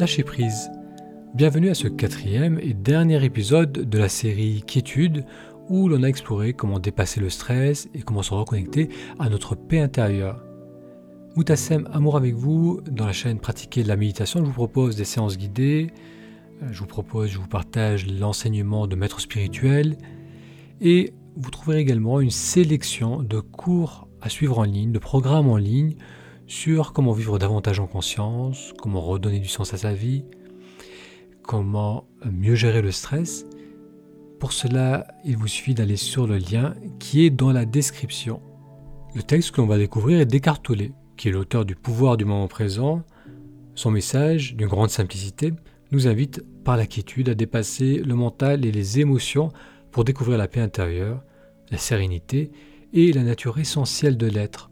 Lâcher prise. Bienvenue à ce quatrième et dernier épisode de la série Quiétude où l'on a exploré comment dépasser le stress et comment se reconnecter à notre paix intérieure. Moutassem Amour avec vous, dans la chaîne Pratiquer de la méditation, je vous propose des séances guidées, euh, je vous propose, je vous partage l'enseignement de maîtres spirituels et vous trouverez également une sélection de cours à suivre en ligne, de programmes en ligne sur comment vivre davantage en conscience, comment redonner du sens à sa vie, comment mieux gérer le stress. Pour cela, il vous suffit d'aller sur le lien qui est dans la description. Le texte que l'on va découvrir est Tolle, qui est l'auteur du pouvoir du moment présent. Son message, d'une grande simplicité, nous invite par la quiétude à dépasser le mental et les émotions pour découvrir la paix intérieure, la sérénité et la nature essentielle de l'être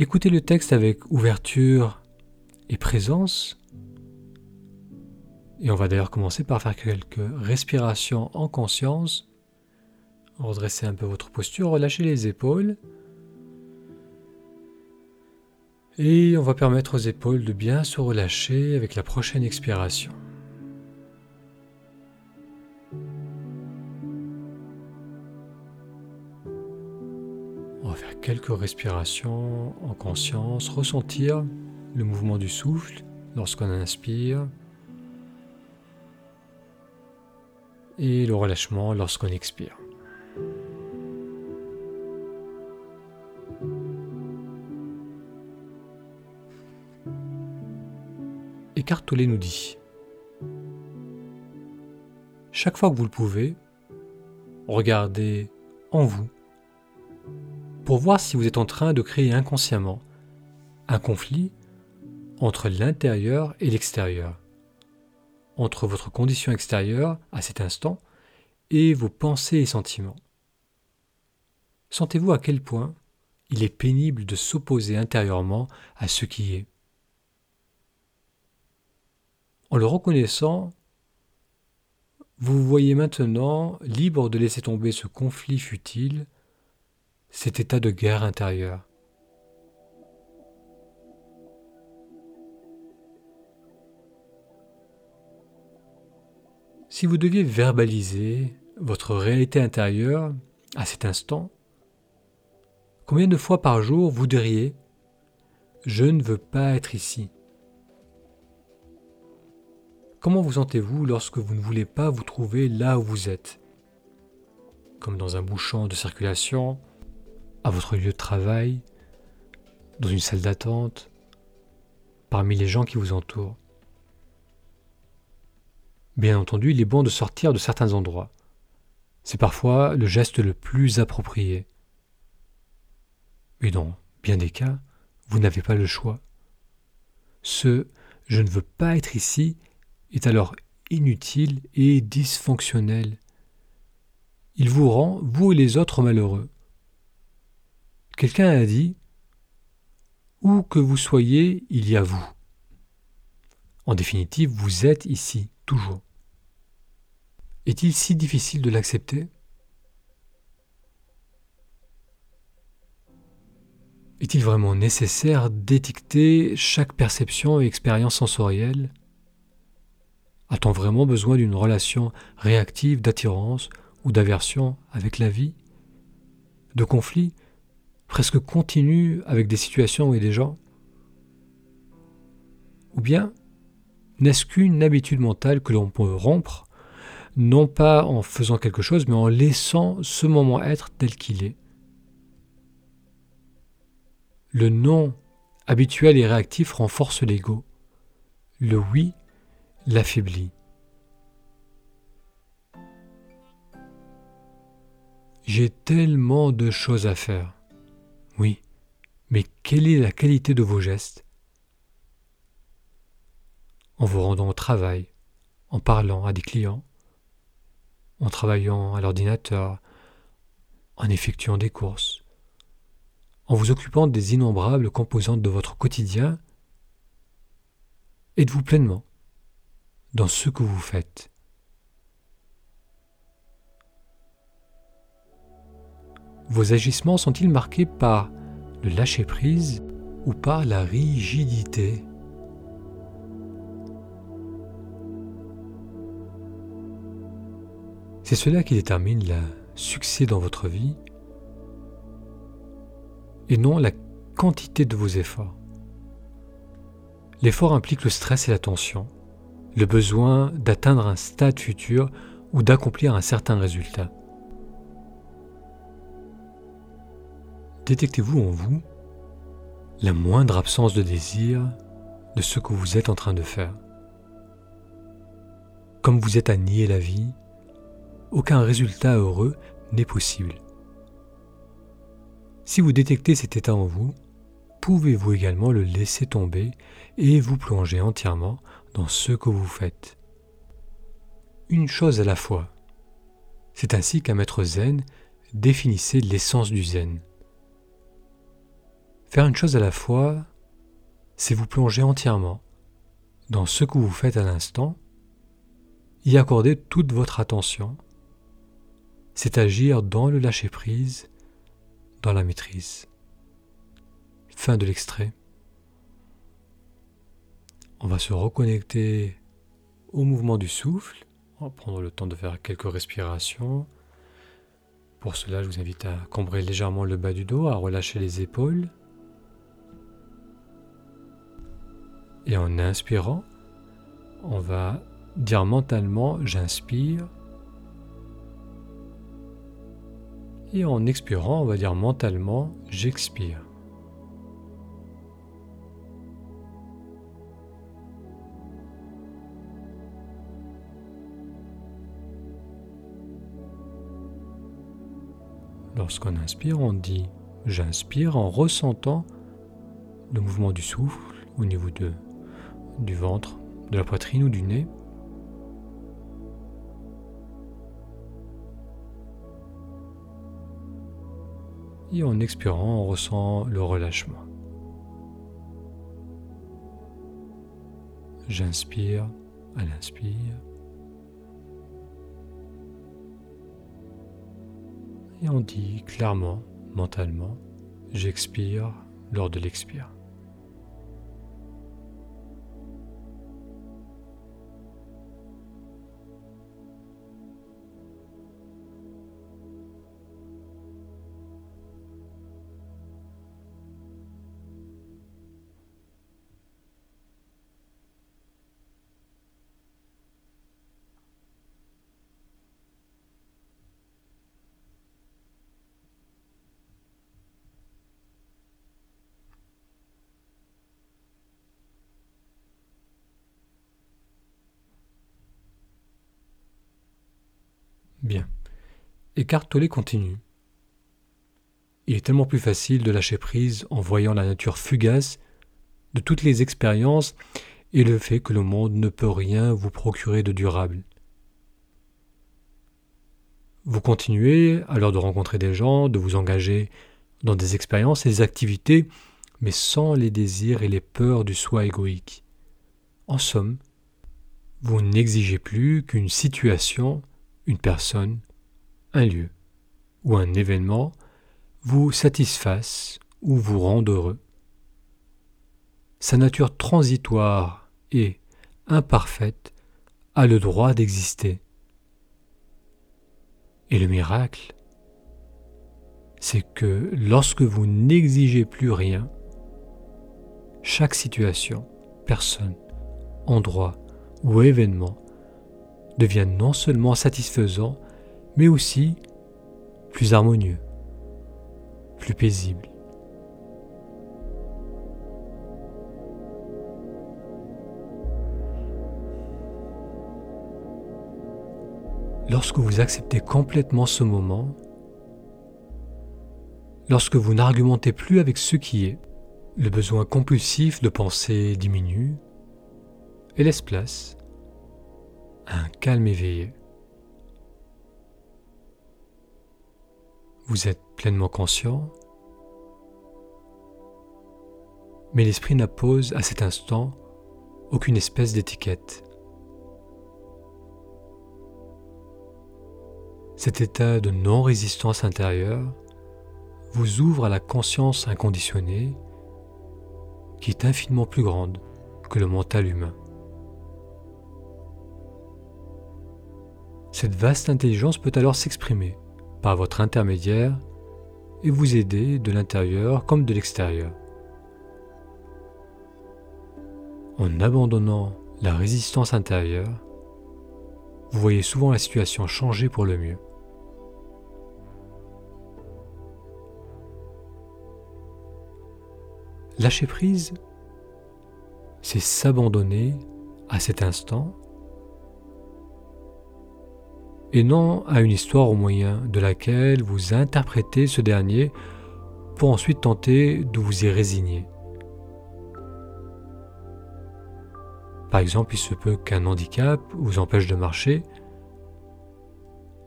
Écoutez le texte avec ouverture et présence. Et on va d'ailleurs commencer par faire quelques respirations en conscience. Redressez un peu votre posture, relâchez les épaules. Et on va permettre aux épaules de bien se relâcher avec la prochaine expiration. Quelques respirations en conscience, ressentir le mouvement du souffle lorsqu'on inspire et le relâchement lorsqu'on expire. Eckhart nous dit Chaque fois que vous le pouvez, regardez en vous pour voir si vous êtes en train de créer inconsciemment un conflit entre l'intérieur et l'extérieur, entre votre condition extérieure à cet instant et vos pensées et sentiments. Sentez-vous à quel point il est pénible de s'opposer intérieurement à ce qui est. En le reconnaissant, vous vous voyez maintenant libre de laisser tomber ce conflit futile cet état de guerre intérieure. Si vous deviez verbaliser votre réalité intérieure à cet instant, combien de fois par jour vous diriez ⁇ Je ne veux pas être ici ⁇ Comment vous sentez-vous lorsque vous ne voulez pas vous trouver là où vous êtes? Comme dans un bouchon de circulation, à votre lieu de travail, dans une salle d'attente, parmi les gens qui vous entourent. Bien entendu, il est bon de sortir de certains endroits. C'est parfois le geste le plus approprié. Mais dans bien des cas, vous n'avez pas le choix. Ce je ne veux pas être ici est alors inutile et dysfonctionnel. Il vous rend, vous et les autres, malheureux. Quelqu'un a dit Où que vous soyez, il y a vous. En définitive, vous êtes ici, toujours. Est-il si difficile de l'accepter? Est-il vraiment nécessaire d'étiqueter chaque perception et expérience sensorielle? A-t-on vraiment besoin d'une relation réactive d'attirance ou d'aversion avec la vie? De conflit presque continue avec des situations et des gens Ou bien n'est-ce qu'une habitude mentale que l'on peut rompre, non pas en faisant quelque chose, mais en laissant ce moment être tel qu'il est Le non habituel et réactif renforce l'ego. Le oui l'affaiblit. J'ai tellement de choses à faire. Oui, mais quelle est la qualité de vos gestes? En vous rendant au travail, en parlant à des clients, en travaillant à l'ordinateur, en effectuant des courses, en vous occupant des innombrables composantes de votre quotidien, êtes-vous pleinement dans ce que vous faites? Vos agissements sont-ils marqués par le lâcher-prise ou par la rigidité? C'est cela qui détermine le succès dans votre vie et non la quantité de vos efforts. L'effort implique le stress et la tension, le besoin d'atteindre un stade futur ou d'accomplir un certain résultat. Détectez-vous en vous la moindre absence de désir de ce que vous êtes en train de faire Comme vous êtes à nier la vie, aucun résultat heureux n'est possible. Si vous détectez cet état en vous, pouvez-vous également le laisser tomber et vous plonger entièrement dans ce que vous faites. Une chose à la fois. C'est ainsi qu'un maître zen définissait l'essence du zen. Faire une chose à la fois, c'est vous plonger entièrement dans ce que vous faites à l'instant, y accorder toute votre attention, c'est agir dans le lâcher-prise, dans la maîtrise. Fin de l'extrait. On va se reconnecter au mouvement du souffle. On va prendre le temps de faire quelques respirations. Pour cela, je vous invite à cambrer légèrement le bas du dos, à relâcher les épaules. Et en inspirant, on va dire mentalement j'inspire. Et en expirant, on va dire mentalement j'expire. Lorsqu'on inspire, on dit j'inspire en ressentant le mouvement du souffle au niveau de du ventre, de la poitrine ou du nez. Et en expirant, on ressent le relâchement. J'inspire à l'inspire. Et on dit clairement, mentalement, j'expire lors de l'expire. Bien. Écartoler continue. Il est tellement plus facile de lâcher prise en voyant la nature fugace de toutes les expériences et le fait que le monde ne peut rien vous procurer de durable. Vous continuez alors de rencontrer des gens, de vous engager dans des expériences et des activités, mais sans les désirs et les peurs du soi égoïque. En somme, vous n'exigez plus qu'une situation une personne, un lieu ou un événement vous satisfasse ou vous rende heureux. Sa nature transitoire et imparfaite a le droit d'exister. Et le miracle, c'est que lorsque vous n'exigez plus rien, chaque situation, personne, endroit ou événement devient non seulement satisfaisant, mais aussi plus harmonieux, plus paisible. Lorsque vous acceptez complètement ce moment, lorsque vous n'argumentez plus avec ce qui est, le besoin compulsif de penser diminue et laisse place un calme éveillé. Vous êtes pleinement conscient, mais l'esprit n'impose à cet instant aucune espèce d'étiquette. Cet état de non-résistance intérieure vous ouvre à la conscience inconditionnée qui est infiniment plus grande que le mental humain. Cette vaste intelligence peut alors s'exprimer par votre intermédiaire et vous aider de l'intérieur comme de l'extérieur. En abandonnant la résistance intérieure, vous voyez souvent la situation changer pour le mieux. Lâcher prise, c'est s'abandonner à cet instant et non à une histoire au moyen de laquelle vous interprétez ce dernier pour ensuite tenter de vous y résigner. Par exemple, il se peut qu'un handicap vous empêche de marcher.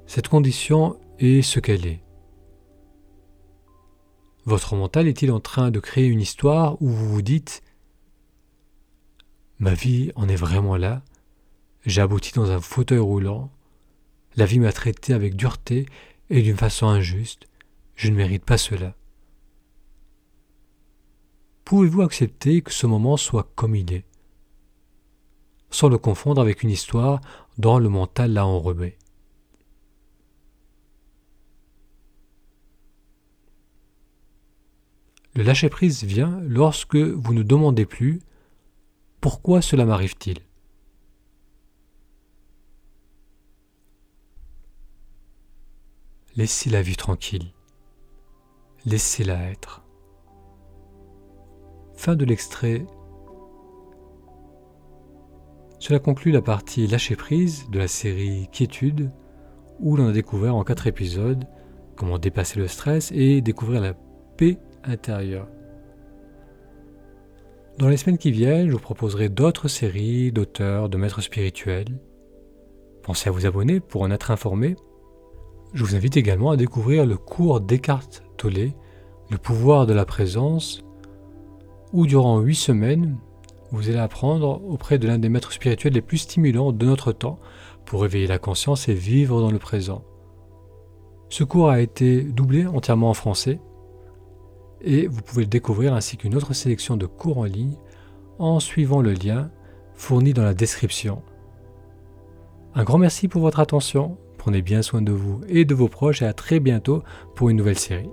Cette condition est ce qu'elle est. Votre mental est-il en train de créer une histoire où vous vous dites Ma vie en est vraiment là, j'ai abouti dans un fauteuil roulant, la vie m'a traité avec dureté et d'une façon injuste, je ne mérite pas cela. Pouvez-vous accepter que ce moment soit comme il est? Sans le confondre avec une histoire dont le mental l'a enrobé. Le lâcher-prise vient lorsque vous ne demandez plus pourquoi cela m'arrive-t-il? Laissez la vie tranquille. Laissez-la être. Fin de l'extrait cela conclut la partie lâcher prise de la série Quiétude, où l'on a découvert en quatre épisodes comment dépasser le stress et découvrir la paix intérieure. Dans les semaines qui viennent, je vous proposerai d'autres séries d'auteurs, de maîtres spirituels. Pensez à vous abonner pour en être informé. Je vous invite également à découvrir le cours Descartes Tolle, le pouvoir de la présence, où durant huit semaines, vous allez apprendre auprès de l'un des maîtres spirituels les plus stimulants de notre temps pour réveiller la conscience et vivre dans le présent. Ce cours a été doublé entièrement en français et vous pouvez le découvrir ainsi qu'une autre sélection de cours en ligne en suivant le lien fourni dans la description. Un grand merci pour votre attention, prenez bien soin de vous et de vos proches et à très bientôt pour une nouvelle série.